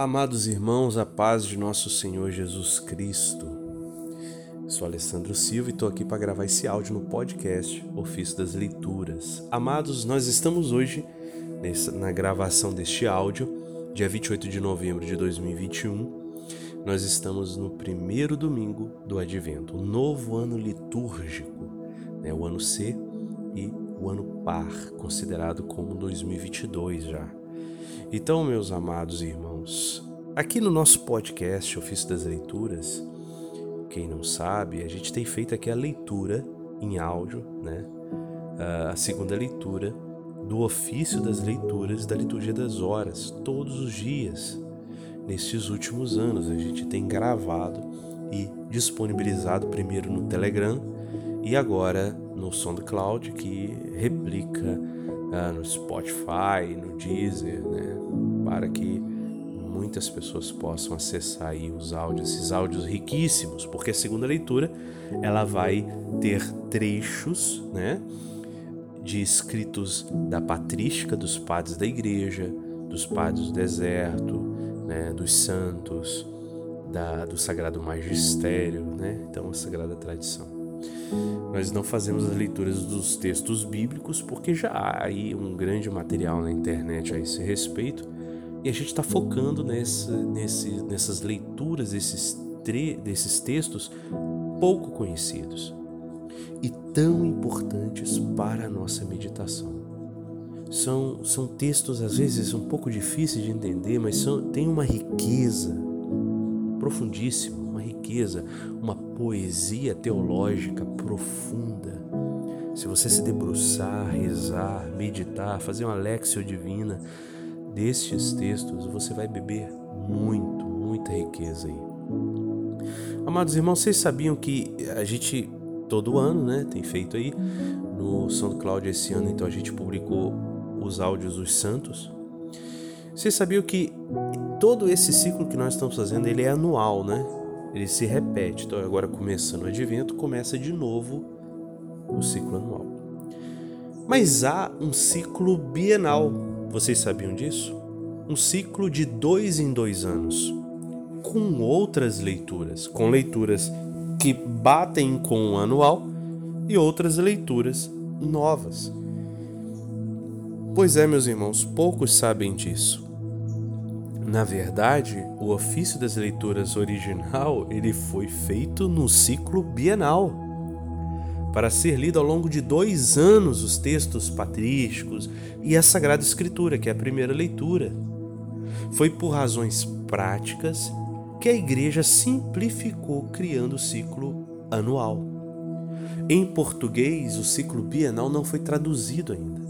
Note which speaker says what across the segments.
Speaker 1: Amados irmãos, a paz de nosso Senhor Jesus Cristo. Sou Alessandro Silva e estou aqui para gravar esse áudio no podcast Ofício das Leituras. Amados, nós estamos hoje nessa, na gravação deste áudio, dia 28 de novembro de 2021. Nós estamos no primeiro domingo do Advento, o novo ano litúrgico, né, o ano C e o ano par, considerado como 2022 já. Então, meus amados irmãos, aqui no nosso podcast Ofício das Leituras, quem não sabe, a gente tem feito aqui a leitura em áudio, né? A segunda leitura do ofício das leituras da liturgia das horas, todos os dias. Nestes últimos anos, a gente tem gravado e disponibilizado primeiro no Telegram e agora no SoundCloud, que replica uh, no Spotify, no Deezer, né? Para que muitas pessoas possam acessar aí os áudios, esses áudios riquíssimos, porque a segunda leitura ela vai ter trechos, né? De escritos da patrística dos padres da igreja, dos padres do deserto, né? Dos santos, da, do Sagrado Magistério, né? Então, a Sagrada Tradição. Nós não fazemos as leituras dos textos bíblicos porque já há aí um grande material na internet a esse respeito e a gente está focando nesse, nesse, nessas leituras desses, tre desses textos pouco conhecidos e tão importantes para a nossa meditação. São, são textos às vezes um pouco difíceis de entender, mas são, tem uma riqueza profundíssima, uma riqueza, uma poesia teológica profunda. Se você se debruçar, rezar, meditar, fazer uma lexio divina destes textos, você vai beber muito, muita riqueza aí. Amados irmãos, vocês sabiam que a gente todo ano, né, tem feito aí no São Cláudio esse ano, então a gente publicou os áudios dos santos. Vocês sabiam que todo esse ciclo que nós estamos fazendo, ele é anual, né? Ele se repete. Então, agora começando o advento, começa de novo o ciclo anual. Mas há um ciclo bienal. Vocês sabiam disso? Um ciclo de dois em dois anos, com outras leituras, com leituras que batem com o anual e outras leituras novas. Pois é, meus irmãos, poucos sabem disso. Na verdade, o ofício das leituras original ele foi feito no ciclo bienal. Para ser lido ao longo de dois anos os textos patrísticos e a Sagrada Escritura, que é a primeira leitura. Foi por razões práticas que a igreja simplificou criando o ciclo anual. Em português, o ciclo bienal não foi traduzido ainda.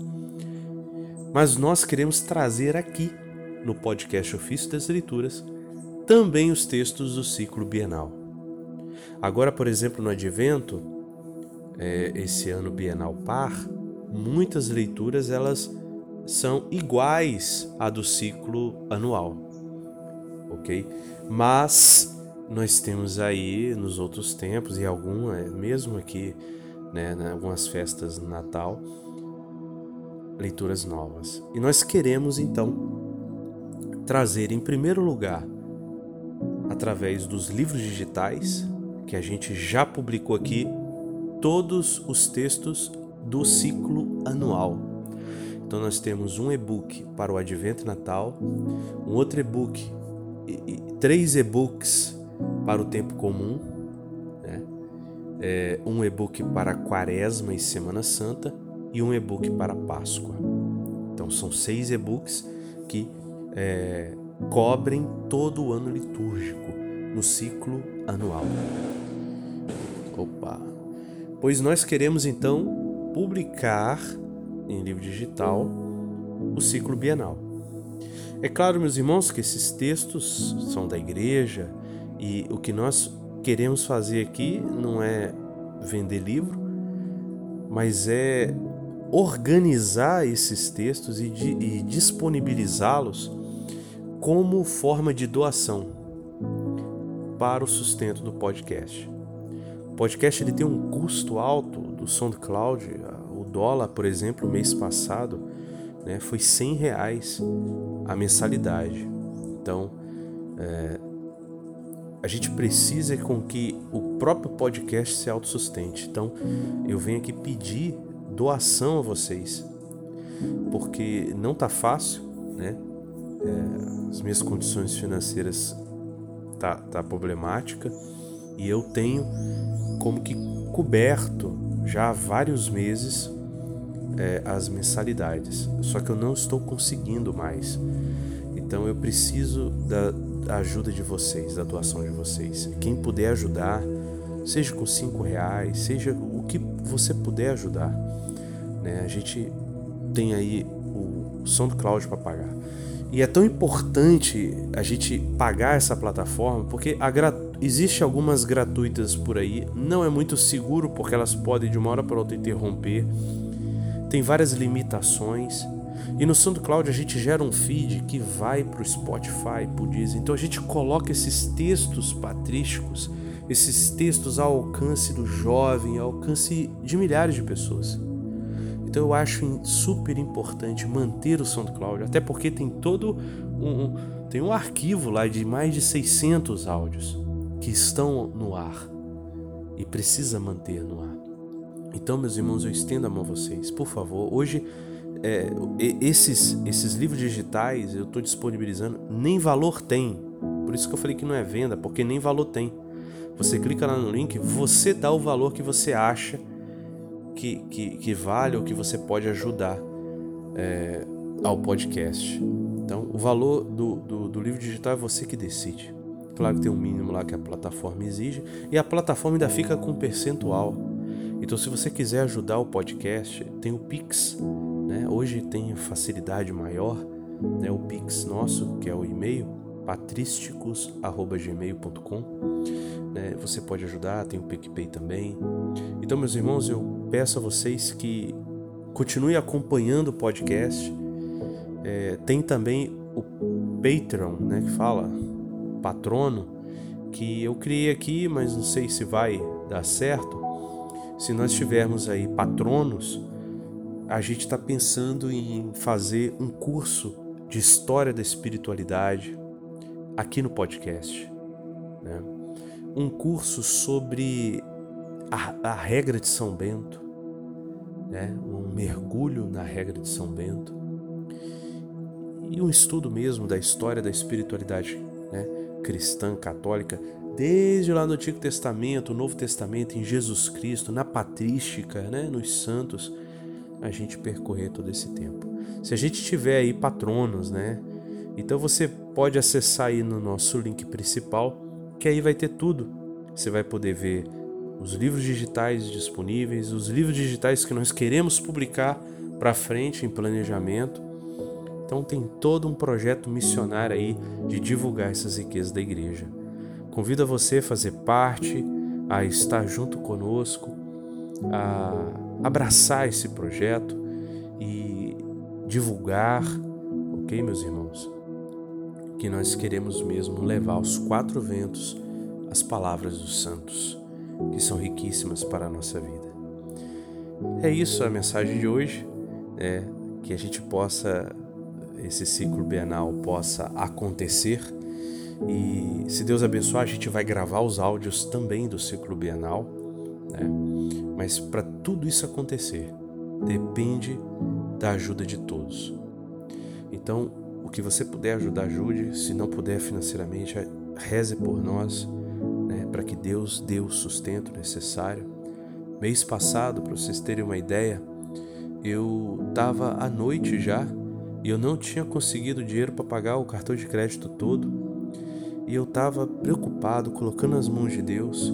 Speaker 1: Mas nós queremos trazer aqui no podcast Ofício das Leituras, também os textos do ciclo bienal. Agora, por exemplo, no Advento, é, esse ano bienal par, muitas leituras elas são iguais à do ciclo anual, ok? Mas nós temos aí nos outros tempos e alguma, é, mesmo aqui, né, algumas festas Natal, leituras novas. E nós queremos então trazer em primeiro lugar através dos livros digitais que a gente já publicou aqui todos os textos do ciclo anual. Então nós temos um e-book para o Advento e Natal, um outro e-book, três e-books para o tempo comum, né? é, um e-book para Quaresma e Semana Santa e um e-book para Páscoa. Então são seis e-books que é, cobrem todo o ano litúrgico no ciclo anual. Opa! Pois nós queremos então publicar em livro digital o ciclo bienal. É claro, meus irmãos, que esses textos são da igreja e o que nós queremos fazer aqui não é vender livro, mas é organizar esses textos e, e disponibilizá-los como forma de doação para o sustento do podcast. O podcast ele tem um custo alto do SoundCloud. O dólar, por exemplo, mês passado né, foi 100 reais a mensalidade. Então, É, a gente precisa com que o próprio podcast se autossustente. Então, eu venho aqui pedir doação a vocês, porque não tá fácil, né? É, as minhas condições financeiras tá, tá problemática e eu tenho como que coberto já há vários meses é, as mensalidades. Só que eu não estou conseguindo mais. Então eu preciso da, da ajuda de vocês, da doação de vocês. Quem puder ajudar, seja com cinco reais, seja o que você puder ajudar. Né? A gente tem aí o SoundCloud para pagar. E é tão importante a gente pagar essa plataforma porque a existe algumas gratuitas por aí, não é muito seguro porque elas podem de uma hora para outra interromper. Tem várias limitações. E no SoundCloud a gente gera um feed que vai para o Spotify, para o Deezer. Então a gente coloca esses textos patrísticos, esses textos ao alcance do jovem, ao alcance de milhares de pessoas. Então eu acho super importante manter o SoundCloud, até porque tem todo um, tem um arquivo lá de mais de 600 áudios que estão no ar e precisa manter no ar. Então, meus irmãos, eu estendo a mão a vocês, por favor. Hoje, é, esses, esses livros digitais eu estou disponibilizando, nem valor tem. Por isso que eu falei que não é venda, porque nem valor tem. Você clica lá no link, você dá o valor que você acha que, que, que vale ou que você pode ajudar é, ao podcast. Então, o valor do, do, do livro digital é você que decide. Claro que tem um mínimo lá que a plataforma exige, e a plataforma ainda fica com percentual. Então, se você quiser ajudar o podcast, tem o Pix. Né? Hoje tem facilidade maior, né? o Pix nosso, que é o e-mail, patrísticos.gmail.com. Né? Você pode ajudar, tem o PicPay também. Então, meus irmãos, eu peço a vocês que continue acompanhando o podcast. É, tem também o Patreon, né, que fala patrono, que eu criei aqui, mas não sei se vai dar certo. Se nós tivermos aí patronos, a gente está pensando em fazer um curso de história da espiritualidade aqui no podcast. Né? Um curso sobre a, a regra de São Bento, né? um mergulho na regra de São Bento e um estudo mesmo da história da espiritualidade né? cristã, católica, desde lá no Antigo Testamento, Novo Testamento, em Jesus Cristo, na patrística, né? nos santos, a gente percorrer todo esse tempo. Se a gente tiver aí patronos, né? Então você pode acessar aí no nosso link principal, que aí vai ter tudo. Você vai poder ver os livros digitais disponíveis, os livros digitais que nós queremos publicar para frente em planejamento. Então tem todo um projeto missionário aí de divulgar essas riquezas da igreja. Convido a você a fazer parte, a estar junto conosco, a abraçar esse projeto e divulgar, ok, meus irmãos? Que nós queremos mesmo levar aos quatro ventos as palavras dos santos que são riquíssimas para a nossa vida. É isso a mensagem de hoje, é que a gente possa, esse ciclo bienal possa acontecer e se Deus abençoar, a gente vai gravar os áudios também do ciclo bienal, né? Mas para tudo isso acontecer, depende da ajuda de todos. Então, o que você puder ajudar, ajude. Se não puder financeiramente, reze por nós para que Deus dê o sustento necessário. Mês passado, para vocês terem uma ideia, eu estava à noite já e eu não tinha conseguido dinheiro para pagar o cartão de crédito todo. E eu estava preocupado, colocando as mãos de Deus.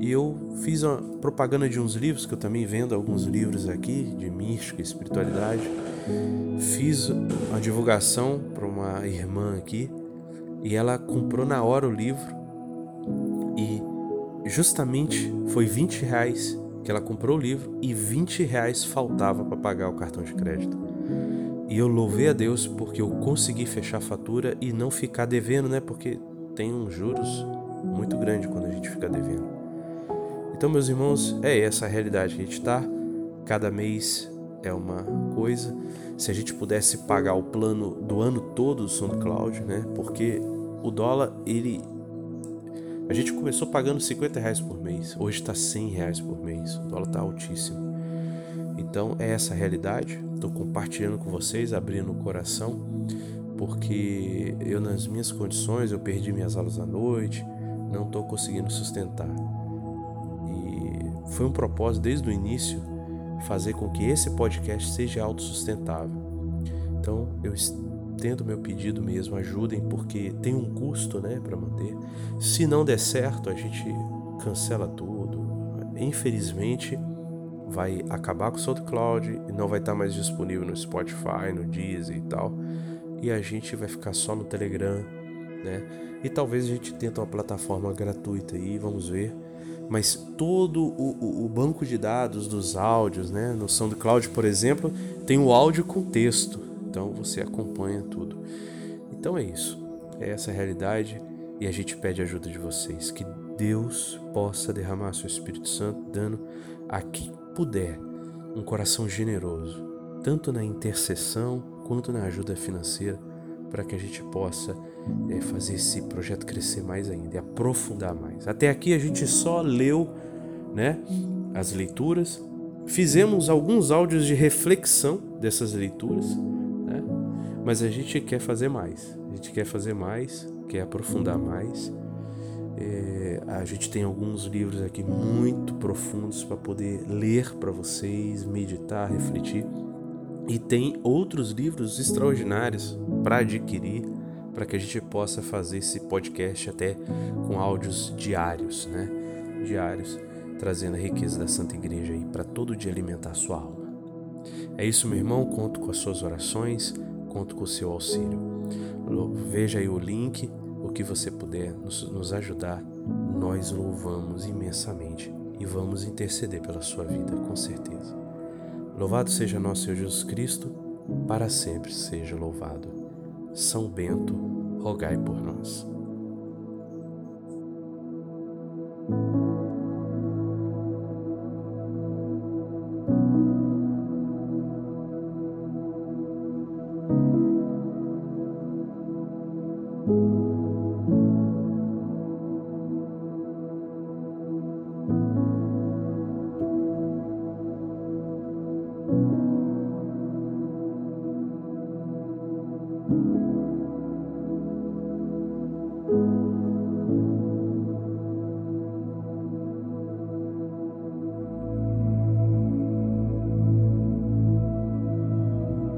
Speaker 1: E eu fiz uma propaganda de uns livros, que eu também vendo alguns livros aqui, de mística, espiritualidade. Fiz uma divulgação para uma irmã aqui e ela comprou na hora o livro e justamente foi 20 reais que ela comprou o livro e 20 reais faltava para pagar o cartão de crédito. E eu louvei a Deus porque eu consegui fechar a fatura e não ficar devendo, né? Porque tem uns juros muito grande quando a gente fica devendo. Então, meus irmãos, é essa a realidade que a gente está. Cada mês é uma coisa. Se a gente pudesse pagar o plano do ano todo do SoundCloud, né? Porque o dólar, ele. A gente começou pagando 50 reais por mês, hoje está 100 reais por mês, o dólar está altíssimo. Então é essa a realidade, estou compartilhando com vocês, abrindo o coração, porque eu, nas minhas condições, eu perdi minhas aulas à noite, não estou conseguindo sustentar. E foi um propósito desde o início fazer com que esse podcast seja autossustentável. Então eu estendo meu pedido mesmo, ajudem, porque tem um custo né, para manter. Se não der certo, a gente cancela tudo. Infelizmente, vai acabar com o SoundCloud e não vai estar mais disponível no Spotify, no Deezer e tal. E a gente vai ficar só no Telegram, né? E talvez a gente tente uma plataforma gratuita aí, vamos ver. Mas todo o, o, o banco de dados dos áudios, né? No SoundCloud, por exemplo, tem o áudio com texto. Então você acompanha tudo. Então é isso. É essa a realidade e a gente pede a ajuda de vocês. Que Deus possa derramar seu Espírito Santo, dando a quem puder um coração generoso, tanto na intercessão quanto na ajuda financeira, para que a gente possa é, fazer esse projeto crescer mais ainda e aprofundar mais. Até aqui a gente só leu né, as leituras, fizemos alguns áudios de reflexão dessas leituras mas a gente quer fazer mais. A gente quer fazer mais, quer aprofundar mais. É, a gente tem alguns livros aqui muito profundos para poder ler para vocês, meditar, refletir. E tem outros livros extraordinários para adquirir, para que a gente possa fazer esse podcast até com áudios diários, né? Diários, trazendo a riqueza da Santa Igreja aí para todo dia alimentar a sua alma. É isso, meu irmão. Conto com as suas orações conto com o seu auxílio. Veja aí o link, o que você puder nos, ajudar, nós louvamos imensamente e vamos interceder pela sua vida, com certeza. Louvado seja nosso Senhor Jesus Cristo, para sempre seja louvado. São Bento, rogai por nós.